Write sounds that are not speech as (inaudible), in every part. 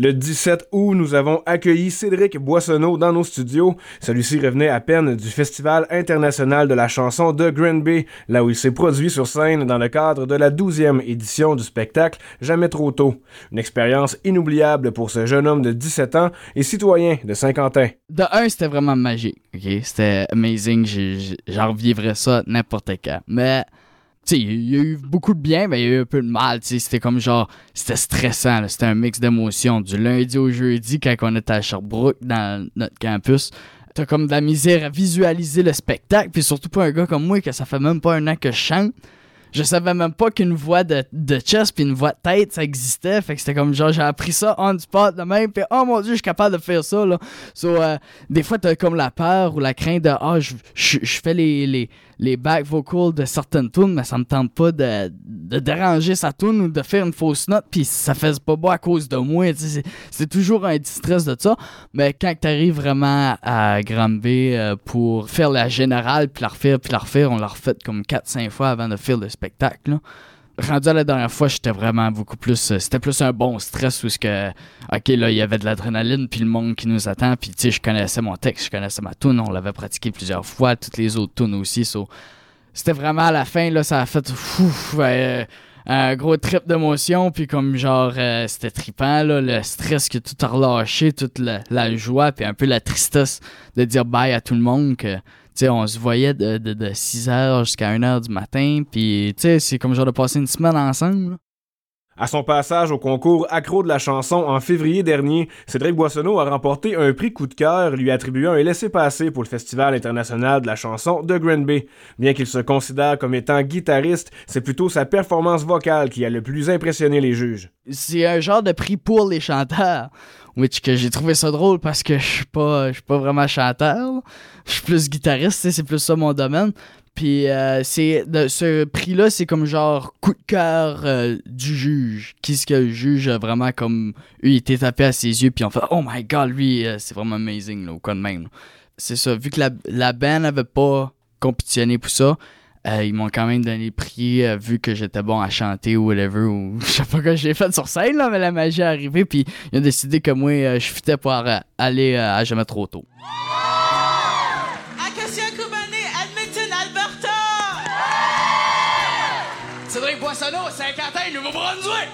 Le 17 août, nous avons accueilli Cédric Boissonneau dans nos studios. Celui-ci revenait à peine du Festival international de la chanson de Granby, là où il s'est produit sur scène dans le cadre de la 12e édition du spectacle Jamais trop tôt. Une expérience inoubliable pour ce jeune homme de 17 ans et citoyen de Saint-Quentin. De un, c'était vraiment magique. C'était amazing. J'en revivrais ça n'importe quand. Mais il y a eu beaucoup de bien, mais il y a eu un peu de mal. C'était comme genre, c'était stressant. C'était un mix d'émotions. Du lundi au jeudi, quand on était à Sherbrooke, dans notre campus, t'as comme de la misère à visualiser le spectacle. Puis surtout pour un gars comme moi, que ça fait même pas un an que je chante. Je savais même pas qu'une voix de, de chest puis une voix de tête, ça existait. Fait que c'était comme genre, j'ai appris ça on spot de même. Puis oh mon dieu, je suis capable de faire ça. Là. So, euh, des fois, t'as comme la peur ou la crainte de, ah, je, je, fais les, les, les back vocals de certaines tunes, mais ça me tente pas de, de déranger sa tune ou de faire une fausse note. Puis ça fait pas beau à cause de moi. C'est toujours un distress de ça. Mais quand t'arrives vraiment à Granby euh, pour faire la générale, puis la refaire, puis la refaire, on l'a refait comme 4-5 fois avant de faire le spectacle. Rendu à la dernière fois, j'étais vraiment beaucoup plus. Euh, c'était plus un bon stress où que. Ok, là, il y avait de l'adrénaline, puis le monde qui nous attend, puis tu sais, je connaissais mon texte, je connaissais ma tune, on l'avait pratiqué plusieurs fois, toutes les autres tunes aussi. c'était vraiment à la fin, là, ça a fait. Euh, un gros trip d'émotion, puis comme genre, euh, c'était trippant, là, le stress que tout a relâché, toute la, joie, puis un peu la tristesse de dire bye à tout le monde, on se voyait de, de, de 6h jusqu'à 1h du matin, puis c'est comme genre de passer une semaine ensemble. À son passage au concours Accro de la chanson en février dernier, Cédric Boissonneau a remporté un prix coup de cœur lui attribuant un laissez-passer pour le Festival international de la chanson de Granby. Bien qu'il se considère comme étant guitariste, c'est plutôt sa performance vocale qui a le plus impressionné les juges. C'est un genre de prix pour les chanteurs. Which que j'ai trouvé ça drôle parce que je suis pas je suis pas vraiment chanteur. Je suis plus guitariste, c'est plus ça mon domaine. Puis euh, c'est ce prix-là, c'est comme genre coup de cœur euh, du juge. Qui ce que le juge a vraiment comme lui, il était tapé à ses yeux, puis on fait Oh my god, lui, euh, c'est vraiment amazing, là, de même. C'est ça, vu que la, la band n'avait pas compétitionné pour ça, ils m'ont quand même donné le prix vu que j'étais bon à chanter ou whatever. Ou (laughs) je sais pas quoi j'ai fait sur scène, là, mais la magie est arrivée, puis ils ont décidé que moi, je fitais pour aller à jamais trop tôt. Poissonneau, Saint-Quentin, Nouveau-Brunswick!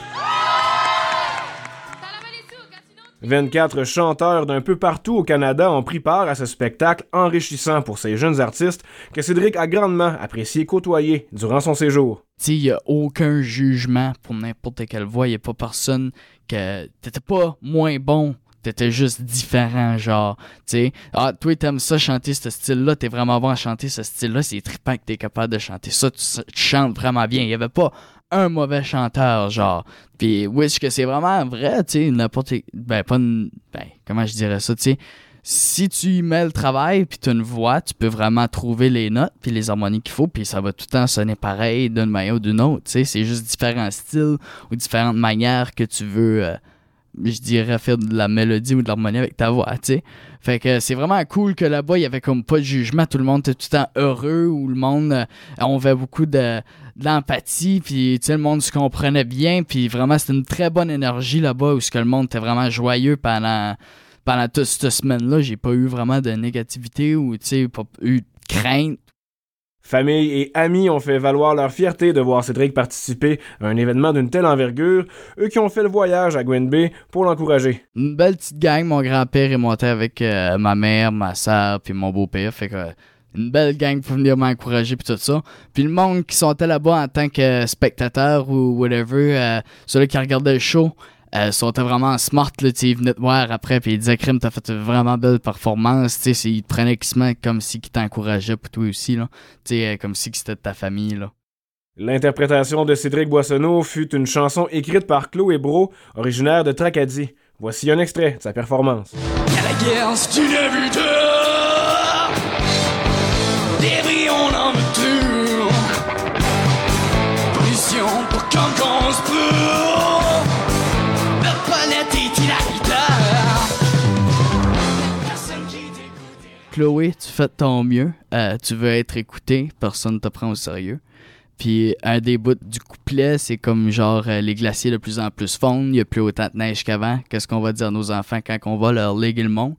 24 chanteurs d'un peu partout au Canada ont pris part à ce spectacle enrichissant pour ces jeunes artistes que Cédric a grandement apprécié côtoyer durant son séjour. Il n'y a aucun jugement pour n'importe quelle voix. Il n'y a pas personne que t'étais pas moins bon t'étais juste différent, genre, tu sais. Ah, toi, t'aimes ça chanter ce style-là, t'es vraiment bon à chanter ce style-là, c'est trippant que t'es capable de chanter ça, tu, chantes vraiment bien. Il y avait pas un mauvais chanteur, genre. Puis, oui, que c'est vraiment vrai, tu sais, n'importe. Ben, pas une. Ben, comment je dirais ça, tu sais. Si tu y mets le travail, puis tu une voix, tu peux vraiment trouver les notes, puis les harmonies qu'il faut, puis ça va tout le temps sonner pareil d'une manière ou d'une autre, tu sais. C'est juste différents styles ou différentes manières que tu veux. Euh, je dirais, faire de la mélodie ou de l'harmonie avec ta voix, tu sais. Fait que c'est vraiment cool que là-bas, il y avait comme pas de jugement. Tout le monde était tout le temps heureux, ou le monde, euh, on avait beaucoup de, l'empathie, puis tu sais, le monde se comprenait bien, puis vraiment, c'était une très bonne énergie là-bas, où ce que le monde était vraiment joyeux pendant, pendant toute cette semaine-là. J'ai pas eu vraiment de négativité ou, tu sais, pas eu de crainte Famille et amis ont fait valoir leur fierté de voir Cédric participer à un événement d'une telle envergure, eux qui ont fait le voyage à Gwen pour l'encourager. Une belle petite gang, mon grand-père est monté avec euh, ma mère, ma soeur puis mon beau-père, fait que une belle gang pour venir m'encourager puis tout ça. Puis le monde qui sont là-bas en tant que spectateur ou whatever, euh, ceux qui regardaient le show, euh, sont vraiment smart, là, ils venaient te voir après, puis ils disaient, Crime, t'as fait une vraiment belle performance, tu sais, ils te prenaient comme si ils t'encourageaient pour toi aussi, là, tu sais, euh, comme si c'était de ta famille, là. L'interprétation de Cédric Boissonneau fut une chanson écrite par Chloé Bro, originaire de Tracadie. Voici un extrait de sa performance. la guerre, Chloé, tu fais de ton mieux. Euh, tu veux être écouté. Personne ne te prend au sérieux. Puis un des bouts du couplet, c'est comme genre euh, les glaciers de plus en plus fondent, il n'y a plus autant de neige qu'avant. Qu'est-ce qu'on va dire à nos enfants quand on va leur léguer le monde?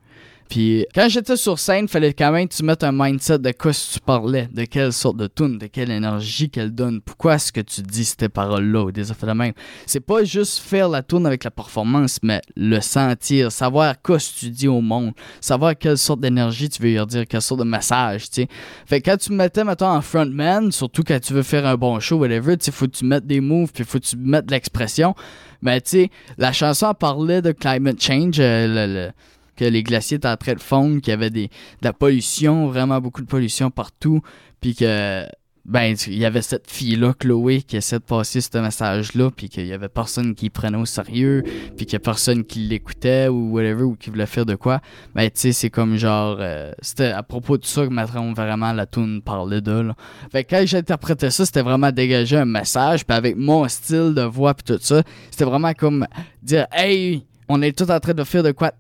Puis quand j'étais sur scène, fallait quand même que tu mettes un mindset de quoi tu parlais, de quelle sorte de tune, de quelle énergie qu'elle donne. Pourquoi est-ce que tu dis ces paroles-là ou des affaires de même? C'est pas juste faire la tune avec la performance, mais le sentir, savoir quoi tu dis au monde, savoir quelle sorte d'énergie tu veux leur dire, quelle sorte de message, tu sais. Fait que quand tu me mettais, mettons, en frontman, surtout quand tu veux faire un bon show, whatever, tu sais, faut que tu mettes des moves, puis faut que tu mettes de l'expression. Mais tu sais, la chanson parlait de climate change, euh, le que les glaciers étaient en train de fondre, qu'il y avait des, de la pollution, vraiment beaucoup de pollution partout, puis que ben il y avait cette fille là Chloé qui essaie de passer ce message là puis qu'il y avait personne qui prenait au sérieux puis qu'il y a personne qui l'écoutait ou whatever ou qui voulait faire de quoi ben tu sais c'est comme genre euh, c'était à propos de ça que maintenant vraiment la tune parlait de là. fait que quand j'interprétais ça c'était vraiment dégager un message puis avec mon style de voix puis tout ça c'était vraiment comme dire hey on est tout en train de faire de quoi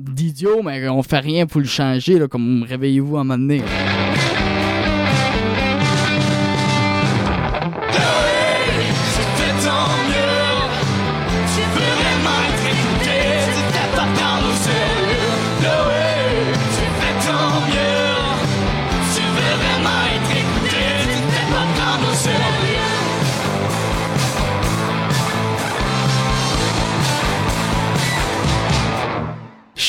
d'idiot, mais on fait rien pour le changer, là, comme réveillez-vous à un moment donné.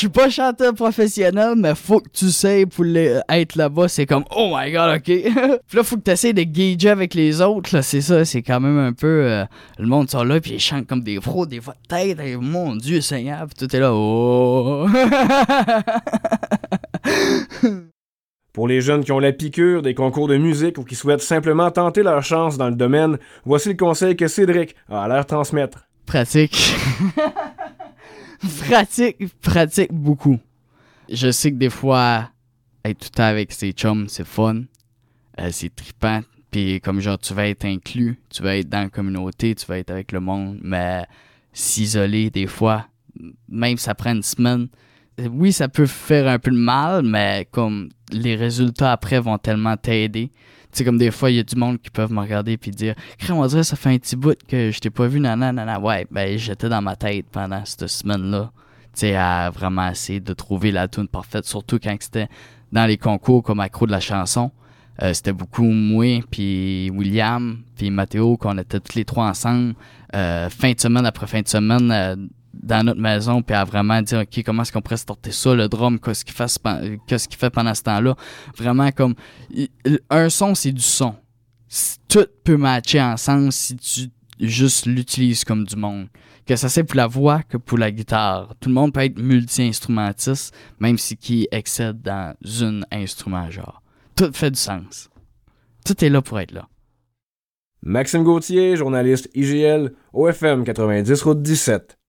Suis pas chanteur professionnel, mais faut que tu sais pour être là-bas, c'est comme oh my god, ok. (laughs) Puis là, faut que tu essaies de gager avec les autres, là, c'est ça, c'est quand même un peu. Euh, le monde sont là, puis ils chantent comme des pros, des voix de tête, et, mon Dieu Seigneur, puis tout est là, oh. (laughs) Pour les jeunes qui ont la piqûre des concours de musique ou qui souhaitent simplement tenter leur chance dans le domaine, voici le conseil que Cédric a à leur transmettre. Pratique. (laughs) (laughs) pratique, pratique beaucoup. Je sais que des fois, être tout le temps avec ses chums, c'est fun. Euh, c'est trippant. Puis comme genre, tu vas être inclus, tu vas être dans la communauté, tu vas être avec le monde, mais s'isoler des fois, même ça prend une semaine, oui, ça peut faire un peu de mal, mais comme les résultats après vont tellement t'aider. Tu sais, comme des fois, il y a du monde qui peuvent me regarder puis dire Crème, on ça fait un petit bout que je t'ai pas vu, nanana, Ouais, ben j'étais dans ma tête pendant cette semaine-là. Tu sais, à vraiment essayer de trouver la tune parfaite, surtout quand c'était dans les concours comme accro de la chanson. Euh, c'était beaucoup moi, puis William, puis Mathéo, qu'on était tous les trois ensemble, euh, fin de semaine après fin de semaine, euh, dans notre maison puis à vraiment dire ok comment est-ce qu'on pourrait sortir ça le drum qu'est-ce qu'il fait qu'est-ce qu'il fait pendant ce temps-là. Vraiment comme un son c'est du son. Tout peut matcher ensemble si tu juste l'utilises comme du monde. Que ça c'est pour la voix que pour la guitare. Tout le monde peut être multi-instrumentiste même si qui excède dans un instrument genre. Tout fait du sens. Tout est là pour être là. Maxime Gauthier, journaliste IGL, OFM 90 Route 17.